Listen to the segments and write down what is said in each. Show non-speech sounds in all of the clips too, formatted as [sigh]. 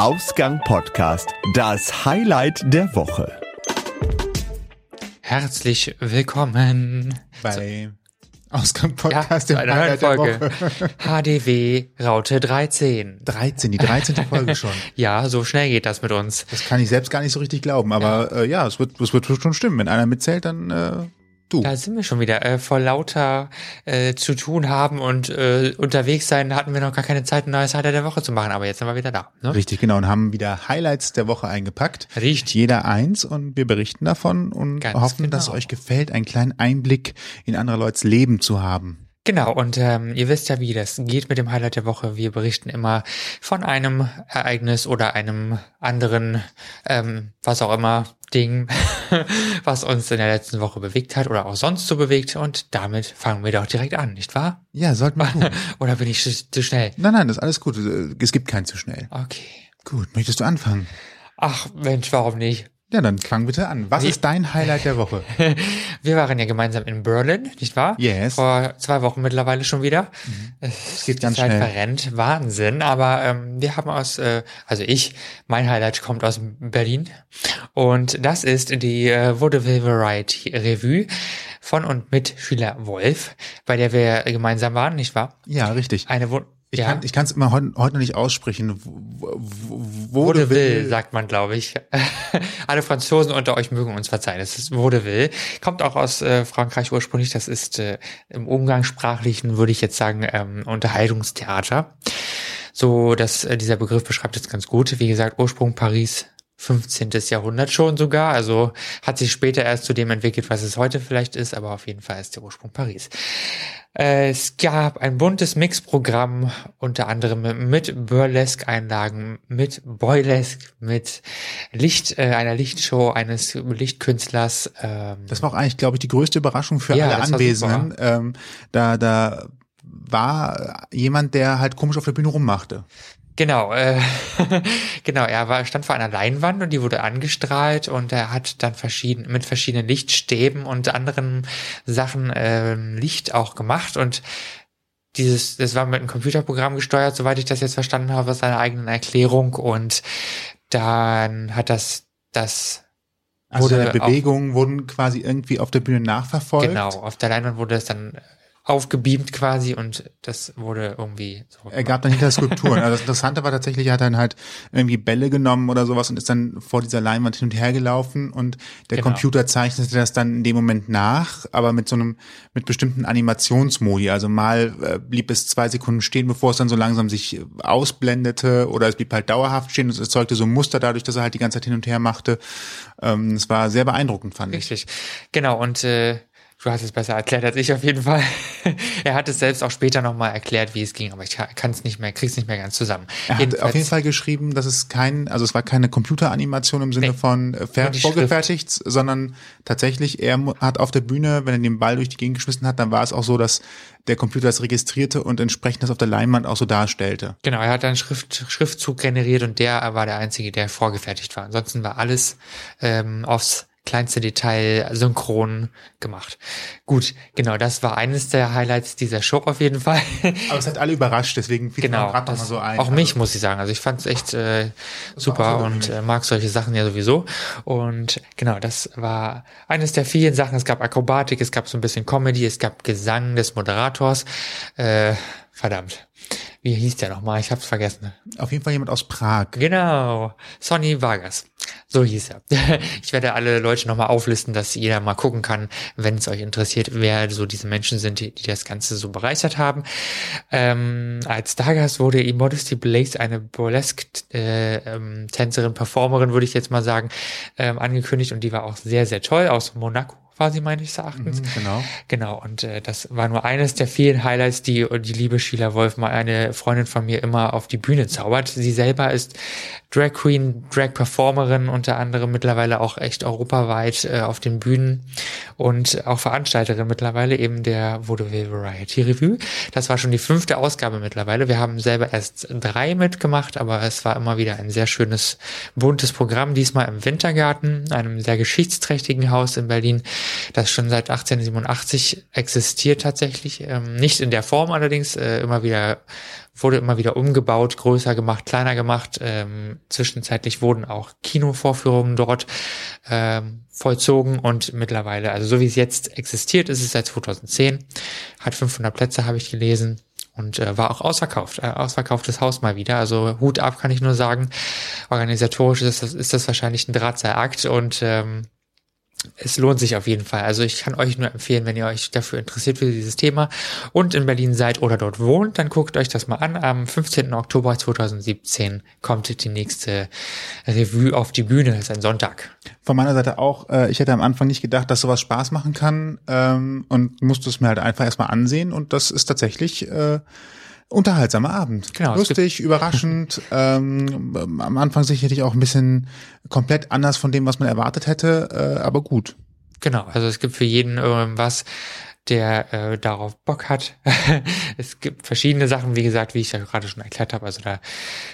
Ausgang Podcast, das Highlight der Woche. Herzlich willkommen bei Ausgang Podcast, ja, der Woche. [laughs] HDW Raute 13. 13, die 13. Folge schon. [laughs] ja, so schnell geht das mit uns. Das kann ich selbst gar nicht so richtig glauben, aber ja, äh, ja es, wird, es wird schon stimmen. Wenn einer mitzählt, dann äh, Du. Da sind wir schon wieder. Äh, vor lauter äh, zu tun haben und äh, unterwegs sein, hatten wir noch gar keine Zeit, ein neues Highlight der Woche zu machen. Aber jetzt sind wir wieder da. Ne? Richtig, genau. Und haben wieder Highlights der Woche eingepackt. Richtig. Jeder eins und wir berichten davon und Ganz hoffen, genau. dass es euch gefällt, einen kleinen Einblick in andere Leute's Leben zu haben. Genau, und ähm, ihr wisst ja, wie das geht mit dem Highlight der Woche. Wir berichten immer von einem Ereignis oder einem anderen, ähm, was auch immer, Ding, [laughs] was uns in der letzten Woche bewegt hat oder auch sonst so bewegt. Und damit fangen wir doch direkt an, nicht wahr? Ja, sollten wir. Tun. [laughs] oder bin ich zu schnell? Nein, nein, das ist alles gut. Es gibt kein zu schnell. Okay. Gut, möchtest du anfangen? Ach Mensch, warum nicht? Ja, dann fang bitte an. Was ist dein Highlight der Woche? [laughs] Wir waren ja gemeinsam in Berlin, nicht wahr? Yes. Vor zwei Wochen mittlerweile schon wieder. Mhm. Es geht ganz Zeit schnell. verrennt, Wahnsinn. Aber ähm, wir haben aus, äh, also ich, mein Highlight kommt aus Berlin und das ist die äh, Vaudeville Variety Revue von und mit Schüler Wolf, bei der wir gemeinsam waren, nicht wahr? Ja, richtig. Eine ich ja. kann es immer heute, heute noch nicht aussprechen. Vaudeville, sagt man, glaube ich. [laughs] Alle Franzosen unter euch mögen uns verzeihen. Das ist Vaudeville. Kommt auch aus äh, Frankreich ursprünglich. Das ist äh, im Umgangssprachlichen, würde ich jetzt sagen, ähm, Unterhaltungstheater. So, dass äh, dieser Begriff beschreibt es ganz gut. Wie gesagt, Ursprung Paris, 15. Jahrhundert schon sogar. Also hat sich später erst zu dem entwickelt, was es heute vielleicht ist, aber auf jeden Fall ist der Ursprung Paris. Es gab ein buntes Mixprogramm, unter anderem mit Burlesque-Einlagen, mit Boylesque, mit Licht, äh, einer Lichtshow eines Lichtkünstlers. Ähm. Das war auch eigentlich, glaube ich, die größte Überraschung für ja, alle Anwesenden. Ähm, da, da war jemand, der halt komisch auf der Bühne rummachte. Genau, äh, [laughs] genau, er war, stand vor einer Leinwand und die wurde angestrahlt und er hat dann verschieden, mit verschiedenen Lichtstäben und anderen Sachen äh, Licht auch gemacht und dieses, das war mit einem Computerprogramm gesteuert, soweit ich das jetzt verstanden habe, aus seiner eigenen Erklärung und dann hat das, das also seine Bewegungen wurden quasi irgendwie auf der Bühne nachverfolgt. Genau, auf der Leinwand wurde es dann aufgebeamt quasi und das wurde irgendwie so. Er gab dann hinter Skulpturen. also das Interessante war tatsächlich, er hat dann halt irgendwie Bälle genommen oder sowas und ist dann vor dieser Leinwand hin und her gelaufen und der genau. Computer zeichnete das dann in dem Moment nach, aber mit so einem, mit bestimmten Animationsmodi. Also mal äh, blieb es zwei Sekunden stehen, bevor es dann so langsam sich ausblendete oder es blieb halt dauerhaft stehen und es erzeugte so ein Muster dadurch, dass er halt die ganze Zeit hin und her machte. Ähm, es war sehr beeindruckend, fand Richtig. ich. Richtig. Genau und äh, Du hast es besser erklärt als ich auf jeden Fall. [laughs] er hat es selbst auch später nochmal erklärt, wie es ging, aber ich kann es nicht mehr, krieg's nicht mehr ganz zusammen. Er hat auf jeden Fall geschrieben, dass es kein, also es war keine Computeranimation im Sinne nee, von äh, vorgefertigt, Schrift. sondern tatsächlich, er hat auf der Bühne, wenn er den Ball durch die Gegend geschmissen hat, dann war es auch so, dass der Computer das registrierte und entsprechend das auf der Leinwand auch so darstellte. Genau, er hat einen Schrift, Schriftzug generiert und der war der einzige, der vorgefertigt war. Ansonsten war alles ähm, aufs kleinste Detail synchron gemacht. Gut, genau, das war eines der Highlights dieser Show auf jeden Fall. Aber es hat alle überrascht, deswegen fiel genau, gerade so ein. Auch mich also, muss ich sagen, also ich fand es echt äh, super und äh, mag solche Sachen ja sowieso. Und genau, das war eines der vielen Sachen. Es gab Akrobatik, es gab so ein bisschen Comedy, es gab Gesang des Moderators. Äh, verdammt. Wie hieß der nochmal? Ich hab's vergessen. Auf jeden Fall jemand aus Prag. Genau. Sonny Vargas. So hieß er. [laughs] Ich werde alle Leute nochmal auflisten, dass jeder mal gucken kann, wenn es euch interessiert, wer so diese Menschen sind, die, die das Ganze so bereichert haben. Ähm, als Stargast wurde Immodesty Blaze, eine Burlesque-Tänzerin, äh, ähm, Performerin, würde ich jetzt mal sagen, ähm, angekündigt und die war auch sehr, sehr toll aus Monaco quasi meines Erachtens. Mhm, genau. Genau, und äh, das war nur eines der vielen Highlights, die die liebe Sheila Wolf, mal eine Freundin von mir, immer auf die Bühne zaubert. Sie selber ist Drag Queen, Drag Performerin, unter anderem mittlerweile auch echt europaweit äh, auf den Bühnen und auch Veranstalterin mittlerweile eben der Vaudeville Variety Review. Das war schon die fünfte Ausgabe mittlerweile. Wir haben selber erst drei mitgemacht, aber es war immer wieder ein sehr schönes, buntes Programm, diesmal im Wintergarten, einem sehr geschichtsträchtigen Haus in Berlin das schon seit 1887 existiert tatsächlich. Ähm, nicht in der Form allerdings, äh, immer wieder wurde immer wieder umgebaut, größer gemacht, kleiner gemacht. Ähm, zwischenzeitlich wurden auch Kinovorführungen dort ähm, vollzogen und mittlerweile, also so wie es jetzt existiert, ist es seit 2010, hat 500 Plätze, habe ich gelesen und äh, war auch ausverkauft, äh, ausverkauftes Haus mal wieder. Also Hut ab kann ich nur sagen. Organisatorisch ist das, ist das wahrscheinlich ein Drahtseilakt und ähm, es lohnt sich auf jeden Fall. Also ich kann euch nur empfehlen, wenn ihr euch dafür interessiert für dieses Thema und in Berlin seid oder dort wohnt, dann guckt euch das mal an. Am 15. Oktober 2017 kommt die nächste Revue auf die Bühne. Das ist ein Sonntag. Von meiner Seite auch. Äh, ich hätte am Anfang nicht gedacht, dass sowas Spaß machen kann ähm, und musste es mir halt einfach erstmal ansehen und das ist tatsächlich äh, unterhaltsamer Abend. Genau, Lustig, überraschend, [laughs] ähm, am Anfang sicherlich auch ein bisschen komplett anders von dem, was man erwartet hätte, äh, aber gut. Genau, also es gibt für jeden irgendwas, der äh, darauf Bock hat. [laughs] es gibt verschiedene Sachen, wie gesagt, wie ich ja gerade schon erklärt habe. Also da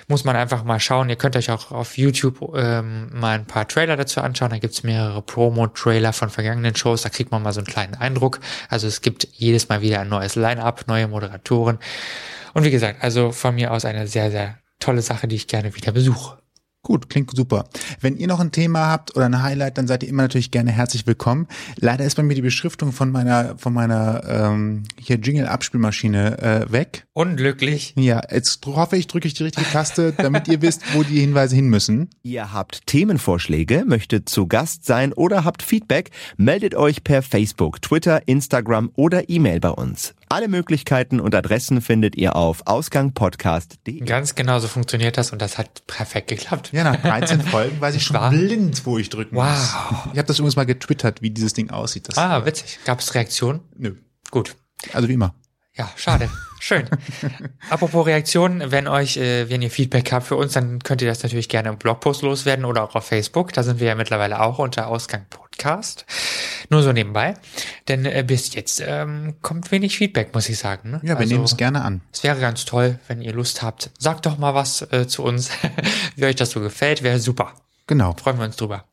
muss man einfach mal schauen. Ihr könnt euch auch auf YouTube ähm, mal ein paar Trailer dazu anschauen. Da gibt's mehrere Promo-Trailer von vergangenen Shows. Da kriegt man mal so einen kleinen Eindruck. Also es gibt jedes Mal wieder ein neues Line-up, neue Moderatoren. Und wie gesagt, also von mir aus eine sehr, sehr tolle Sache, die ich gerne wieder besuche. Gut, klingt super. Wenn ihr noch ein Thema habt oder ein Highlight, dann seid ihr immer natürlich gerne herzlich willkommen. Leider ist bei mir die Beschriftung von meiner von meiner ähm, hier Jingle Abspielmaschine äh, weg. Unglücklich. Ja, jetzt hoffe ich, drücke ich die richtige Taste, damit ihr wisst, wo die Hinweise hin müssen. Ihr habt Themenvorschläge, möchtet zu Gast sein oder habt Feedback, meldet euch per Facebook, Twitter, Instagram oder E-Mail bei uns. Alle Möglichkeiten und Adressen findet ihr auf ausgangpodcast.de. Ganz genau so funktioniert das und das hat perfekt geklappt. Ja, nach 13 [laughs] Folgen weiß ich schon War? blind, wo ich drücken Wow. muss. Ich habe das übrigens mal getwittert, wie dieses Ding aussieht. Das, Ah, witzig. Gab es Reaktionen? Nö. Gut. Also wie immer. Ja, schade. Schön. [laughs] Apropos Reaktionen, wenn euch, äh, wenn ihr Feedback habt für uns, dann könnt ihr das natürlich gerne im Blogpost loswerden oder auch auf Facebook. Da sind wir ja mittlerweile auch unter Ausgang Podcast. Nur so nebenbei. Denn äh, bis jetzt ähm, kommt wenig Feedback, muss ich sagen. Ne? Ja, wir nehmen es gerne an. Es wäre ganz toll, wenn ihr Lust habt. Sagt doch mal was äh, zu uns, [laughs] wie euch das so gefällt. Wäre super. Genau. Freuen wir uns drüber.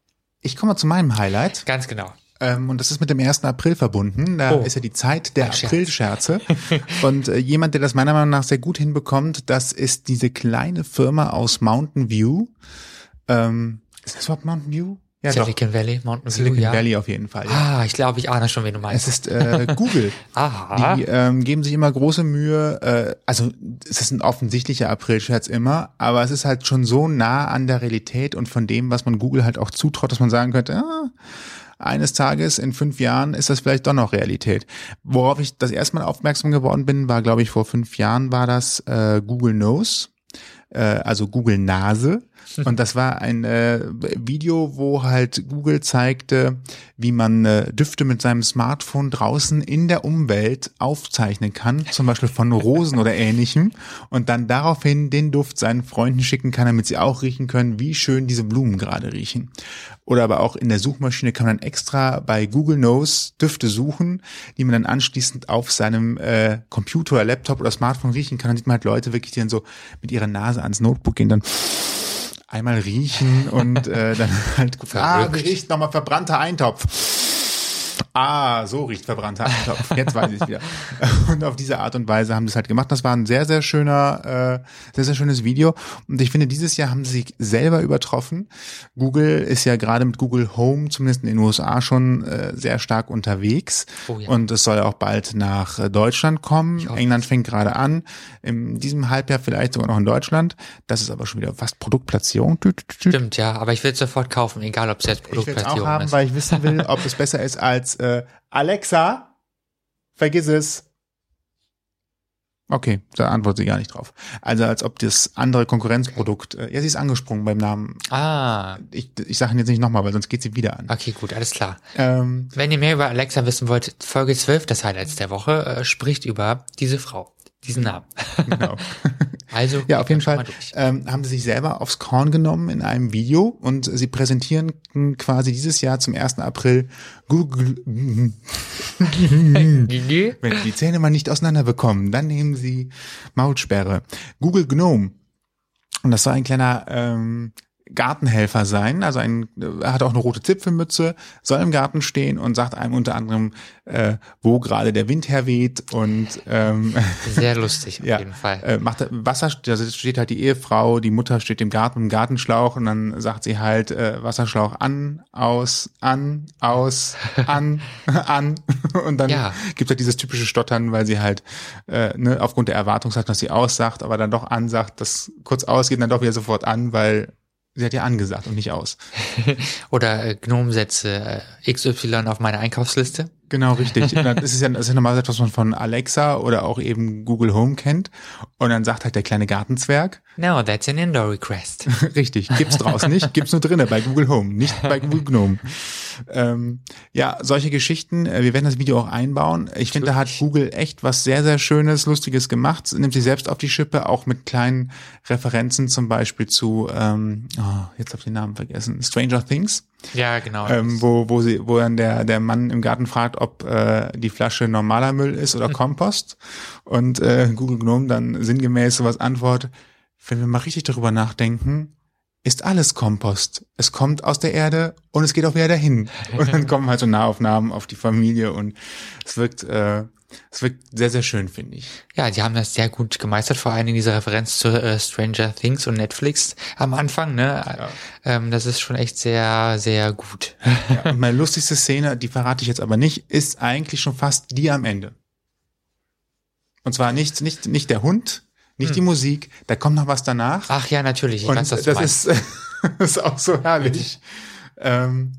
Ich komme zu meinem Highlight. Ganz genau. Ähm, und das ist mit dem 1. April verbunden. Da Oh. ist ja die Zeit der. Aprilscherze. [laughs] und äh, jemand, der das meiner Meinung nach sehr gut hinbekommt, das ist diese kleine Firma aus Mountain View. Ähm, ist das überhaupt Mountain View? Ja, Silicon Valley, Mountain doch. View, Silicon ja. Valley auf jeden Fall. Ja. Ah, ich glaube, ich ahne schon, wen du Es meinst. ist äh, Google. [laughs] Aha. Die ähm, geben sich immer große Mühe. Äh, also es ist ein offensichtlicher Aprilscherz immer, aber es ist halt schon so nah an der Realität und von dem, was man Google halt auch zutraut, dass man sagen könnte, ah, eines Tages in fünf Jahren ist das vielleicht doch noch Realität. Worauf ich das erste Mal aufmerksam geworden bin, war, glaube ich, vor fünf Jahren war das äh, Google Nose, äh, also Google Nase. [laughs] Und das war ein äh, Video, wo halt Google zeigte, wie man äh, Düfte mit seinem Smartphone draußen in der Umwelt aufzeichnen kann, zum Beispiel von Rosen oder ähnlichem, und dann daraufhin den Duft seinen Freunden schicken kann, damit sie auch riechen können, wie schön diese Blumen gerade riechen. Oder aber auch in der Suchmaschine kann man dann extra bei Google Knows Düfte suchen, die man dann anschließend auf seinem äh, Computer Laptop oder Smartphone riechen kann. Dann sieht man halt Leute wirklich, die dann so mit ihrer Nase ans Notebook gehen, dann einmal riechen und äh, dann [laughs] halt gucken, ah, riecht nochmal verbrannter Eintopf. Ah, so riecht verbrannter Eintopf. Jetzt weiß ich wieder. [laughs] Und auf diese Art und Weise haben sie es halt gemacht. Das war ein sehr, sehr schöner, äh, sehr, sehr schönes Video. Und ich finde, dieses Jahr haben sie sich selber übertroffen. Google ist ja gerade mit Google Home, zumindest in den USA, schon äh, sehr stark unterwegs. Oh ja. Und es soll auch bald nach äh, Deutschland kommen. England fängt gerade an. In diesem Halbjahr vielleicht sogar noch in Deutschland. Das ist aber schon wieder fast Produktplatzierung. Stimmt, ja, aber ich will es sofort kaufen, egal ob es jetzt Ich will es auch Produktplatzierung haben, ist. weil ich wissen will, [laughs] ob es besser ist als äh, Alexa. Vergiss es. Okay, da antwortet sie gar nicht drauf. Also als ob das andere Konkurrenzprodukt, äh, ja, sie ist angesprungen beim Namen. Ah, Ich, ich sage ihn jetzt nicht nochmal, weil sonst geht sie wieder an. okay, gut, alles klar. Ähm, Wenn ihr mehr über Alexa wissen wollt, Folge 12 des Highlights der Woche äh, spricht über diese Frau, diesen Namen. genau. [laughs] Also, Ja, auf jeden Fall ähm, haben sie sich selber aufs Korn genommen in einem Video und sie präsentieren quasi dieses Jahr zum 1. April Google. [laughs] Wenn Sie die Zähne mal nicht auseinander bekommen, dann nehmen Sie Maulsperre. Google Gnome. Und das war ein kleiner, ähm, Gartenhelfer sein, also ein, er hat auch eine rote Zipfelmütze, soll im Garten stehen und sagt einem unter anderem, äh, wo gerade der Wind herweht und ähm, [laughs] sehr lustig auf ja, jeden Fall. Äh, macht Wasser, also steht halt die Ehefrau, die Mutter steht im Garten im Gartenschlauch und dann sagt sie halt äh, Wasserschlauch an, aus, an, aus, an, [laughs] an und dann ja. gibt halt dieses typische Stottern, weil sie halt äh, ne, aufgrund der Erwartungshaltung, dass sie aussagt, aber dann doch ansagt, das kurz ausgeht, dann doch wieder sofort an, weil Sie hat ja angesagt und nicht aus. [laughs] Oder äh, Gnomsätze äh, XY auf meine Einkaufsliste. Genau, richtig. [laughs] das ist ja, das ist ja normalerweise etwas, was man von Alexa oder auch eben Google Home kennt. Und dann sagt halt der kleine Gartenzwerg. No, that's an indoor request. [laughs] richtig. Gibt's draußen nicht, gibt's nur drinnen bei Google Home, nicht bei Google Gnome. Ähm, ja, solche Geschichten. Äh, wir werden das Video auch einbauen. Ich finde, da hat Google echt was sehr, sehr Schönes, Lustiges gemacht. Nimmt sich selbst auf die Schippe, auch mit kleinen Referenzen zum Beispiel zu, ähm, oh, jetzt habe ich den Namen vergessen, Stranger Things. Ja, genau. Ähm, wo, wo, sie, wo dann der, der Mann im Garten fragt, ob äh, die Flasche normaler Müll ist oder Kompost. Und äh, Google Gnome dann sinngemäß sowas antwortet, wenn wir mal richtig darüber nachdenken, ist alles Kompost. Es kommt aus der Erde und es geht auch wieder dahin. Und dann kommen halt so Nahaufnahmen auf die Familie und es wirkt äh, es wirkt sehr, sehr schön, finde ich. Ja, die haben das sehr gut gemeistert, vor allen Dingen diese Referenz zu äh, Stranger Things und Netflix am Anfang. Ne? Ja. Ähm, das ist schon echt sehr, sehr gut. Ja, und meine lustigste Szene, die verrate ich jetzt aber nicht, ist eigentlich schon fast die am Ende. Und zwar nicht, nicht, nicht der Hund, nicht hm. die Musik, da kommt noch was danach. Ach ja, natürlich. Ich und weiß, was das ist, [laughs] ist auch so herrlich. Ähm,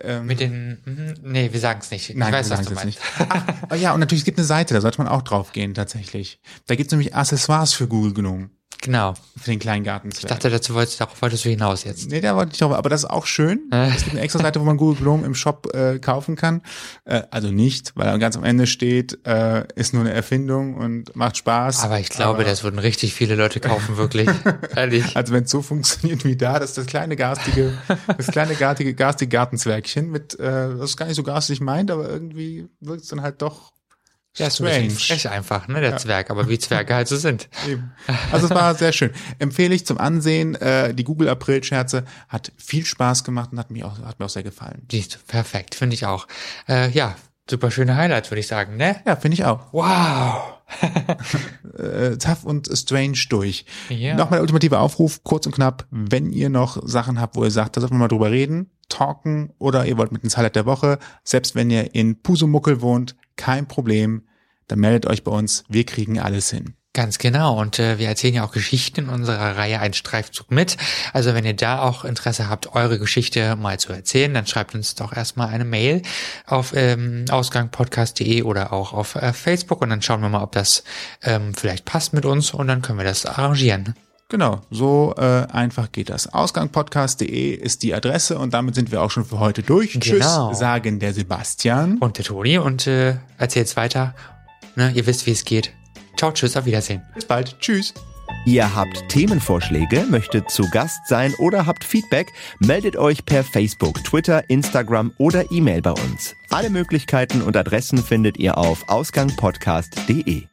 ähm, Mit den, mh, nee, wir sagen es nicht. Ich Nein, weiß, wir was du meinst. Nicht. Ach, oh ja, und natürlich, es gibt eine Seite, da sollte man auch drauf gehen, tatsächlich. Da gibt es nämlich Accessoires für Google genommen. Genau. Für den kleinen Garten. Ich dachte, dazu wolltest, darauf wolltest du hinaus jetzt. Nee, da wollte ich drauf, aber das ist auch schön. es gibt eine extra Seite, wo man Google Gnome im Shop äh, kaufen kann. Äh, also nicht, weil ganz am Ende steht, äh, ist nur eine Erfindung und macht Spaß. Aber ich glaube, aber das würden richtig viele Leute kaufen, wirklich. [laughs] Ehrlich. Also wenn es so funktioniert wie da, das ist das kleine garstige, das kleine garstige, garstige Gartenzwergchen mit, äh, das gar nicht so garstig meint, aber irgendwie wirkt es dann halt doch ja, ist strange. frech einfach, ne, der ja. Zwerg, aber wie Zwerge halt so sind. [laughs] Eben. Also es war sehr schön. Empfehle ich zum Ansehen. Äh, die Google April-Scherze hat viel Spaß gemacht und hat mir auch, hat mir auch sehr gefallen. Siehst perfekt, finde ich auch. Äh, ja, super schöne Highlights, würde ich sagen, ne? Ja, finde ich auch. Wow. [laughs] äh, tough und strange durch. Ja. Nochmal der ultimative Aufruf, kurz und knapp, wenn ihr noch Sachen habt, wo ihr sagt, da sollten wir mal drüber reden, talken oder ihr wollt mit ins Highlight der Woche, selbst wenn ihr in Pusumuckel wohnt, kein Problem. Dann meldet euch bei uns. Wir kriegen alles hin. Ganz genau. Und äh, wir erzählen ja auch Geschichten in unserer Reihe Ein Streifzug mit. Also wenn ihr da auch Interesse habt, eure Geschichte mal zu erzählen, dann schreibt uns doch erstmal eine Mail auf ähm, ausgangpodcast.de oder auch auf äh, Facebook und dann schauen wir mal, ob das ähm, vielleicht passt mit uns und dann können wir das arrangieren. Genau, so äh, einfach geht das. Ausgangpodcast.de ist die Adresse und damit sind wir auch schon für heute durch. Genau. Tschüss, sagen der Sebastian. Und der Toni und äh, erzählt's weiter. Ne, ihr wisst, wie es geht. Ciao, tschüss, auf Wiedersehen. Bis bald. Tschüss. Ihr habt Themenvorschläge, möchtet zu Gast sein oder habt Feedback, meldet euch per Facebook, Twitter, Instagram oder E-Mail bei uns. Alle Möglichkeiten und Adressen findet ihr auf ausgangpodcast.de.